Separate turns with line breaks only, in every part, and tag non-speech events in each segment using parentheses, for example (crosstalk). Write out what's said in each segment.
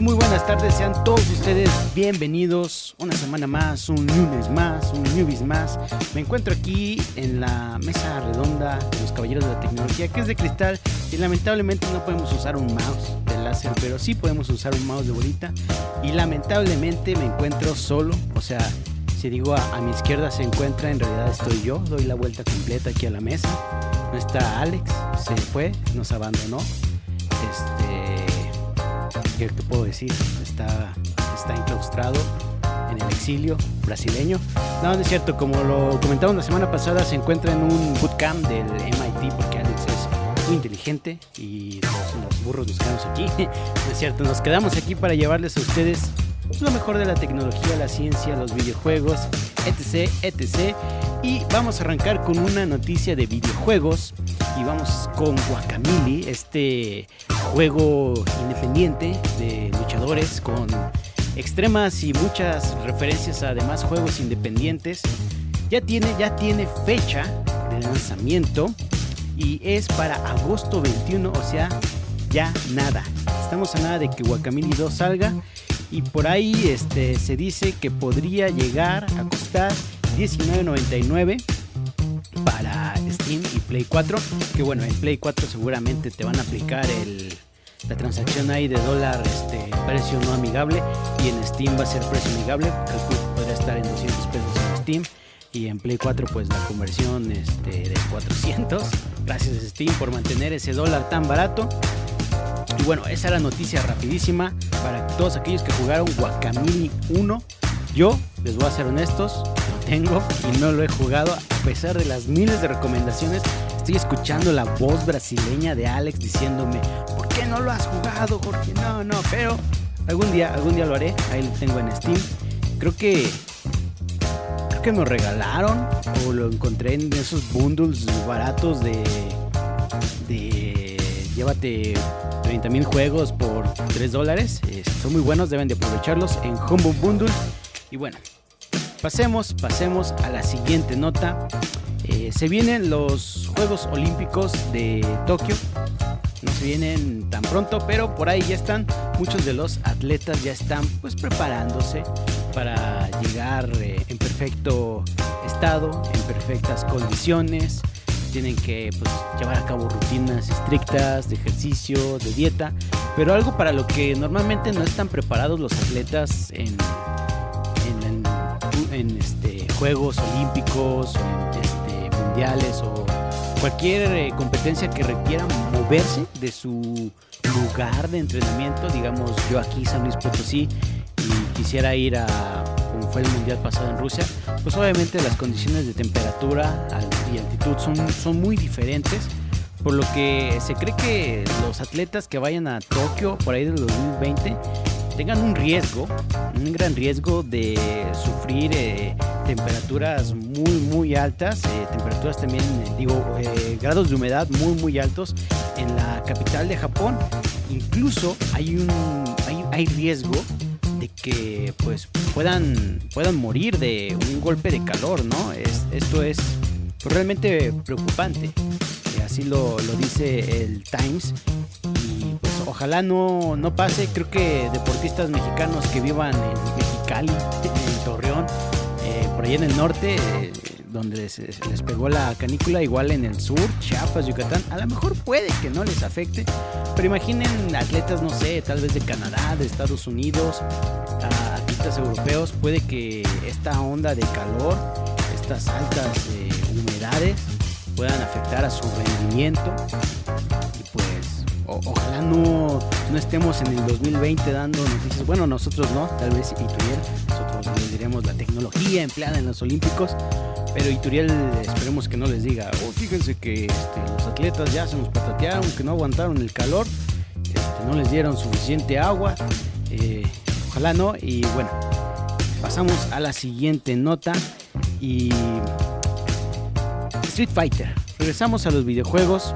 Muy buenas tardes, sean todos ustedes bienvenidos una semana más, un lunes más, un newbies más. Me encuentro aquí en la mesa redonda de los Caballeros de la Tecnología, que es de cristal y lamentablemente no podemos usar un mouse de láser, pero sí podemos usar un mouse de bolita. Y lamentablemente me encuentro solo, o sea, si digo a, a mi izquierda se encuentra, en realidad estoy yo, doy la vuelta completa aquí a la mesa. No está Alex, se fue, nos abandonó. Este ¿qué te puedo decir? Está, está enclaustrado en el exilio brasileño. No, no es cierto, como lo comentamos la semana pasada, se encuentra en un bootcamp del MIT porque Alex es muy inteligente y los, los burros nos quedamos aquí. (laughs) No es cierto, nos quedamos aquí para llevarles a ustedes lo mejor de la tecnología, la ciencia, los videojuegos, etc, etc. Y vamos a arrancar con una noticia de videojuegos y vamos con Guacamole, este juego independiente de luchadores con extremas y muchas referencias a demás juegos independientes. Ya tiene, ya tiene fecha de lanzamiento y es para agosto 21, o sea, ya nada. Estamos a nada de que Guacamole 2 salga y por ahí este, se dice que podría llegar a costar $19.99 para Play 4. Que bueno, en Play 4 seguramente te van a aplicar el, la transacción ahí de dólar este, precio no amigable y en Steam va a ser precio amigable. Calculo podría estar en 200 pesos en Steam y en Play 4 pues la conversión este, de 400. Gracias Steam por mantener ese dólar tan barato. Y bueno, esa era noticia rapidísima para todos aquellos que jugaron Guacamole 1. Yo, les voy a ser honestos, lo tengo y no lo he jugado a pesar de las miles de recomendaciones. Estoy escuchando la voz brasileña de Alex diciéndome, ¿por qué no lo has jugado, Jorge? No, no, pero algún día, algún día lo haré. Ahí lo tengo en Steam. Creo que creo que me lo regalaron o lo encontré en esos bundles baratos de de llévate 30 mil juegos por 3 dólares. Son muy buenos, deben de aprovecharlos en Humble Bundle. Y bueno, pasemos, pasemos a la siguiente nota. Eh, se vienen los Juegos Olímpicos de Tokio. No se vienen tan pronto, pero por ahí ya están. Muchos de los atletas ya están pues preparándose para llegar eh, en perfecto estado, en perfectas condiciones tienen que pues, llevar a cabo rutinas estrictas de ejercicio, de dieta, pero algo para lo que normalmente no están preparados los atletas en, en, este, Juegos Olímpicos, en mundiales o cualquier eh, competencia que requiera moverse de su lugar de entrenamiento, digamos yo aquí San Luis Potosí y quisiera ir a como fue el mundial pasado en Rusia, pues obviamente las condiciones de temperatura y altitud son, son muy diferentes, por lo que se cree que los atletas que vayan a Tokio por ahí del 2020 tengan un riesgo, un gran riesgo de sufrir eh, temperaturas muy muy altas, eh, temperaturas también, eh, digo, grados de humedad muy muy altos en la capital de Japón. Incluso hay un hay, hay riesgo de que pues puedan, puedan morir de un golpe de calor, ¿no? Es, esto es pues, realmente preocupante. Eh, así lo, lo, dice el Times. Y pues ojalá no, no pase. Creo que deportistas mexicanos que vivan en Mexicali, en Torreón, eh, por ahí en el norte, eh, donde les, les, pegó la canícula, igual en el sur, Chiapas, Yucatán, a lo mejor puede que no les afecte, pero imaginen atletas, no sé, tal vez de Canadá, de Estados Unidos, atletas europeos, puede que esta onda de calor, estas altas eh, humedades, puedan afectar a su rendimiento ojalá no, no estemos en el 2020 dando noticias, bueno nosotros no, tal vez Ituriel, nosotros les la tecnología empleada en los Olímpicos, pero Ituriel esperemos que no les diga, oh, fíjense que este, los atletas ya se nos patatearon, que no aguantaron el calor, este, no les dieron suficiente agua, eh, ojalá no, y bueno, pasamos a la siguiente nota y Street Fighter. Regresamos a los videojuegos.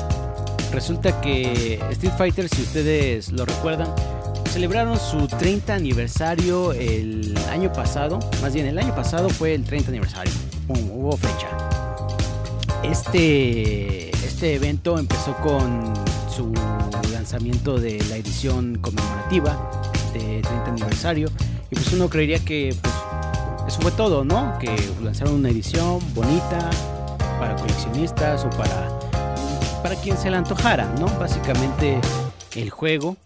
Resulta que Street Fighter, si ustedes lo recuerdan, celebraron su 30 aniversario el año pasado. Más bien, el año pasado fue el 30 aniversario. hubo fecha. Este, este evento empezó con su lanzamiento de la edición conmemorativa de 30 aniversario. Y pues uno creería que pues, eso fue todo, ¿no? Que lanzaron una edición bonita para coleccionistas o para, para quien se le antojara, ¿no? Básicamente el juego.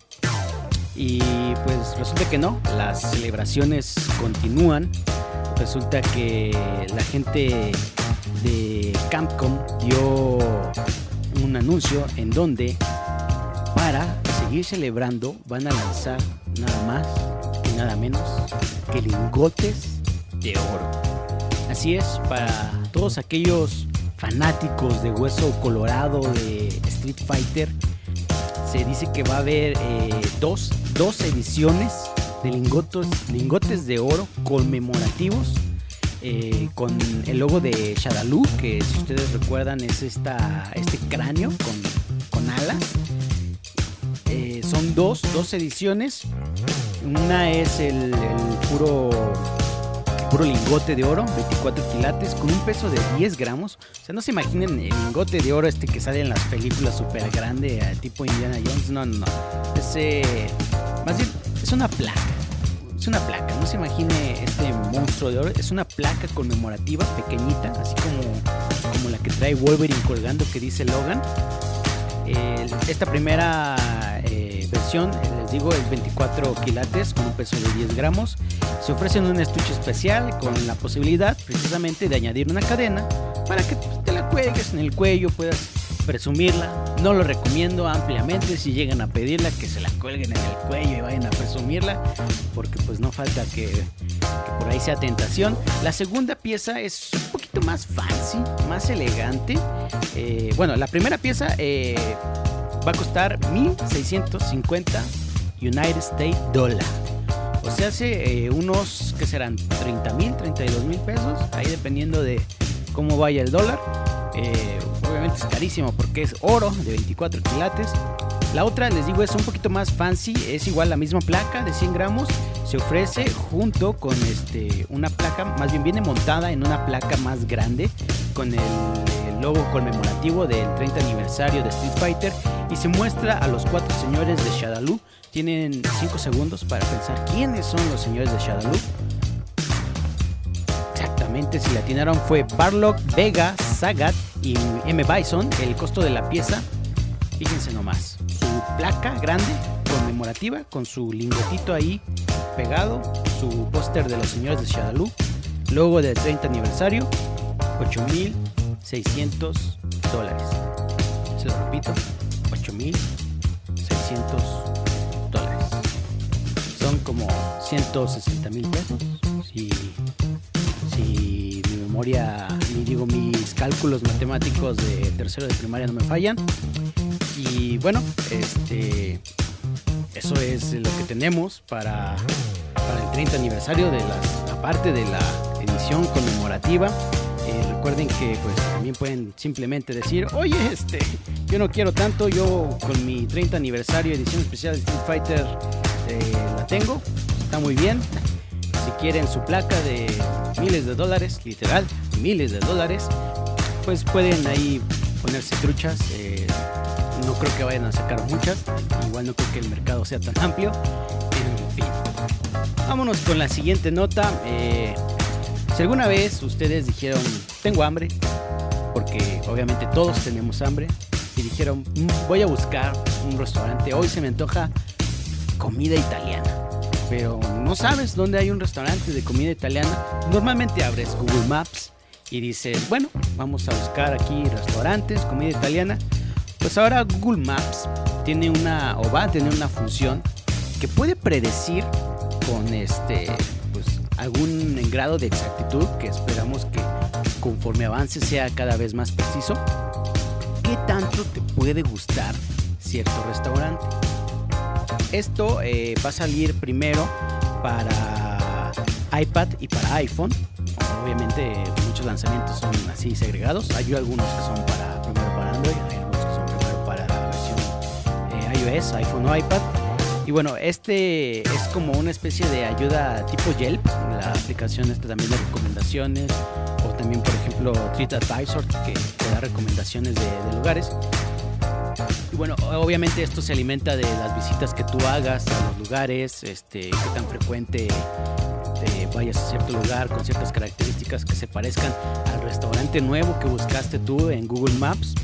Y pues resulta que no, las celebraciones continúan. Resulta que la gente de Campcom dio un anuncio en donde para seguir celebrando van a lanzar nada más y nada menos que lingotes de oro. Así es, para todos aquellos fanáticos de Hueso Colorado de Street Fighter, se dice que va a haber eh, dos, dos ediciones de lingotes, lingotes de oro conmemorativos eh, con el logo de Shadaloo, que si ustedes recuerdan es esta, este cráneo con, con alas. Eh, son dos, dos ediciones. Una es el puro puro lingote de oro, 24 quilates, con un peso de 10 gramos. O sea, no se imaginen el lingote de oro este que sale en las películas súper grande, eh, tipo Indiana Jones. No, no, no. Es, más bien, es una placa. Es una placa, no se imagine este monstruo de oro. Es una placa conmemorativa pequeñita, así como, como la que trae Wolverine colgando que dice Logan. esta primera eh, versión, les digo, es 24 quilates con un peso de 10 gramos. Se ofrecen un estuche especial con la posibilidad precisamente de añadir una cadena para que te la cuelgues en el cuello, puedas presumirla. No lo recomiendo ampliamente si llegan a pedirla que se la cuelguen en el cuello y vayan a presumirla, porque pues no falta que, por ahí sea tentación. La segunda pieza es un poquito más fancy, más elegante. Eh, bueno, la primera pieza eh, va a costar 1650 United States Dollar. O sea, hace eh, unos, que serán? 30 mil, 32 mil pesos, ahí dependiendo de cómo vaya el dólar. Eh, obviamente es carísimo porque es oro de 24 quilates. La otra, les digo, es un poquito más fancy, es igual la misma placa de 100 gramos. Se ofrece junto con este, una placa, más bien viene montada en una placa más grande con el, el logo conmemorativo del 30 aniversario de Street Fighter y se muestra a los cuatro señores de Shadaloo tienen 5 segundos para pensar quiénes son los señores de Shadaloo. Exactamente, si la atinaron fue Barlock, Vega, Sagat y M. Bison. El costo de la pieza, fíjense nomás, su placa grande conmemorativa con su lingotito ahí pegado, su póster de los señores de Shadaloo, logo del 30 aniversario, 8.600 dólares. Se lo repito, 8.600 como 160 mil pesos. Si, si mi memoria, ni digo mis cálculos matemáticos de tercero de primaria no me fallan. Y bueno, este eso es lo que tenemos para, para el 30 aniversario de la aparte de la edición conmemorativa. Recuerden que pues también pueden simplemente decir, oye, este, yo no quiero tanto, yo con mi 30 aniversario edición especial de Street Fighter eh, la tengo, está muy bien. Si quieren su placa de miles de dólares, literal, miles de dólares, pues pueden ahí ponerse truchas. Eh, no creo que vayan a sacar muchas, igual no creo que el mercado sea tan amplio. En fin, vámonos con la siguiente nota. Eh, si alguna vez ustedes dijeron, tengo hambre, porque obviamente todos tenemos hambre, y dijeron, mm, voy a buscar un restaurante, hoy se me antoja comida italiana. Pero no sabes dónde hay un restaurante de comida italiana. Normalmente abres Google Maps y dices, bueno, vamos a buscar aquí restaurantes, comida italiana. Pues ahora Google Maps tiene una o va a tener una función que puede predecir con este algún grado de exactitud que esperamos que conforme avance sea cada vez más preciso. ¿Qué tanto te puede gustar cierto restaurante? Esto eh, va a salir primero para iPad y para iPhone. Obviamente muchos lanzamientos son así segregados. Hay algunos que son para primero para Android, hay algunos que son primero para la versión eh, iOS, iPhone o iPad. Y bueno, este es como una especie de ayuda tipo Yelp, la aplicación esta también de recomendaciones, o también por ejemplo TripAdvisor que te da recomendaciones de, lugares. Y bueno, obviamente esto se alimenta de las visitas que tú hagas a los lugares, este, qué tan frecuente te vayas a cierto lugar con ciertas características que se parezcan al restaurante nuevo que buscaste tú en Google Maps.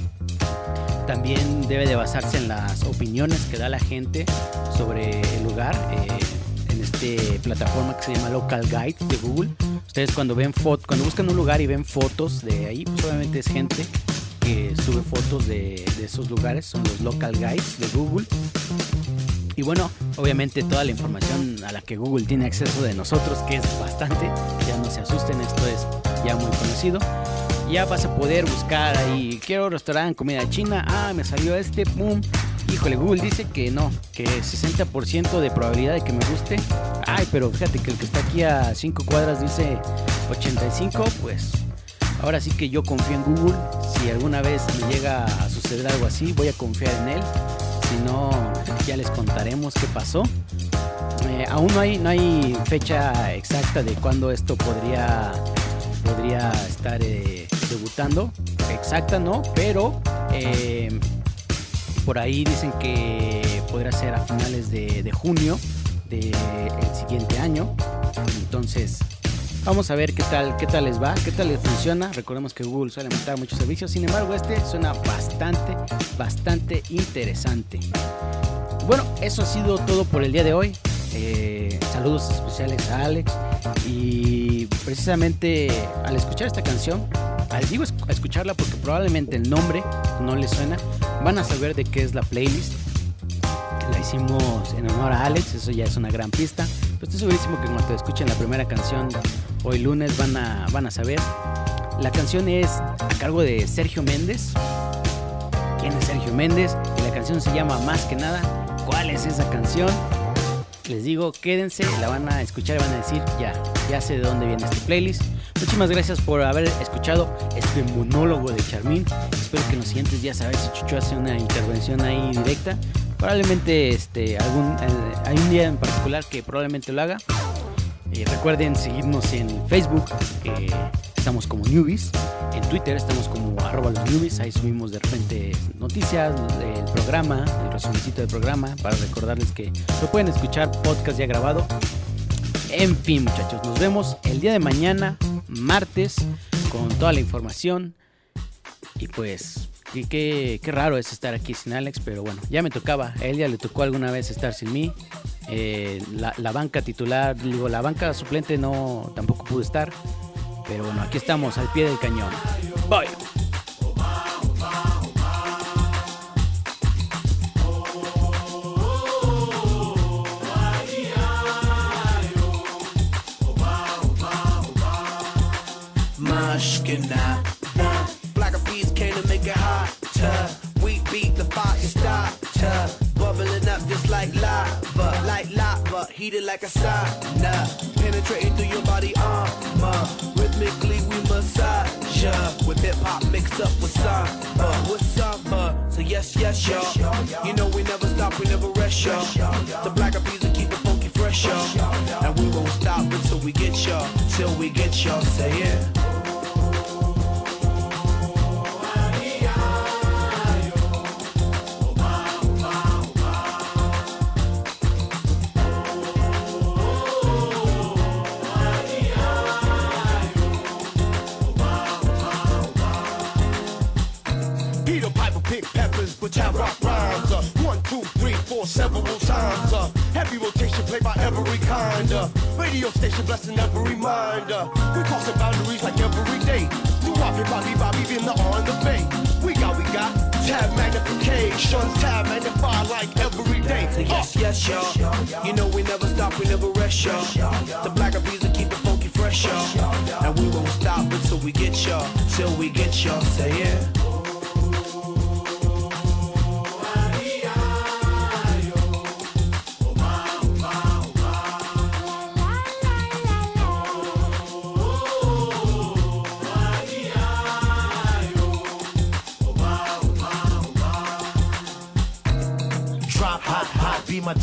También debe de basarse en las opiniones que da la gente sobre el lugar. Eh, en esta plataforma que se llama Local Guide de Google. Ustedes cuando ven cuando buscan un lugar y ven fotos de ahí, pues obviamente es gente que sube fotos de, de esos lugares, son los local guides de Google. Y bueno, obviamente toda la información a la que Google tiene acceso de nosotros, que es bastante, ya no se asusten, esto es ya muy conocido. Ya vas a poder buscar ahí, quiero restaurante, comida china, ah, me salió este, pum. Híjole, Google dice que no, que 60% de probabilidad de que me guste. Ay, pero fíjate que el que está aquí a 5 cuadras dice 85, pues ahora sí que yo confío en Google. Si alguna vez me llega a suceder algo así, voy a confiar en él. Si no, ya les contaremos qué pasó. Eh, aún no hay, no hay fecha exacta de cuándo esto podría, podría estar eh, debutando. Exacta no, pero eh, por ahí dicen que podrá ser a finales de, junio del siguiente año. Entonces, Vamos a ver qué tal, qué tal les va, qué tal les funciona. Recordemos que Google suele montar muchos servicios, sin embargo este suena bastante, bastante interesante. Bueno, eso ha sido todo por el día de hoy. Eh, saludos especiales a Alex y precisamente al escuchar esta canción, les digo escucharla porque probablemente el nombre no les suena, van a saber de qué es la playlist. La hicimos en honor a Alex, eso ya es una gran pista. Pero estoy segurísimo que cuando escuchen la primera canción hoy lunes van a, van a saber. La canción es a cargo de Sergio Méndez. ¿Quién es Sergio Méndez? Y la canción se llama Más que nada. ¿Cuál es esa canción? Les digo, quédense, la van a escuchar y van a decir, ya, ya sé de dónde viene este playlist. Muchísimas gracias por haber escuchado este monólogo de Charmín. Espero que en los siguientes días a ver si Chucho hace una intervención ahí directa. Probablemente este, algún, eh, hay un día en particular que probablemente lo haga. Eh, recuerden seguirnos en Facebook, eh, estamos como Newbies. En Twitter estamos como arroba los newbies. Ahí subimos de repente noticias del programa, el resumencito del programa, para recordarles que lo pueden escuchar podcast ya grabado. En fin, muchachos, nos vemos el día de mañana, martes, con toda la información. Y pues, qué, qué, qué raro es estar aquí sin Alex, pero bueno, ya me tocaba. A él ya le tocó alguna vez estar sin mí. Eh, la, la, banca titular, digo, la banca suplente no tampoco pudo estar. Pero bueno, aquí estamos al pie del cañón. Bye.
Black bees came to make it hotter. We beat the fire starter. Bubbling up just like lava. Like lava, heated like a sauna. Penetrating through your body armor. Rhythmically we massage ya. With hip hop mixed up with samba. With samba. So yes, yes, y'all. You know we never stop, we never rest, y'all. The black bees will keep it funky fresh, y'all. And we won't stop until we get y'all. Till we get y'all. Say yeah. Peter Piper pick peppers with jam rock rhymes. Uh, one, two, three, four, several times. Uh, heavy rotation played by every kind. Uh, radio station blessing every mind. Uh, we crossing boundaries like every day. Do Bobby, Bobby, Bobby, in the on the bay. We got, we got tab magnification, tab magnify like every day. So yes, yes, y'all. You know we never stop, we never rest, y'all. The black bees will keep it funky fresh, y'all. And we won't stop until we get y'all, till we get y'all. Say yeah.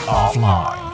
Offline.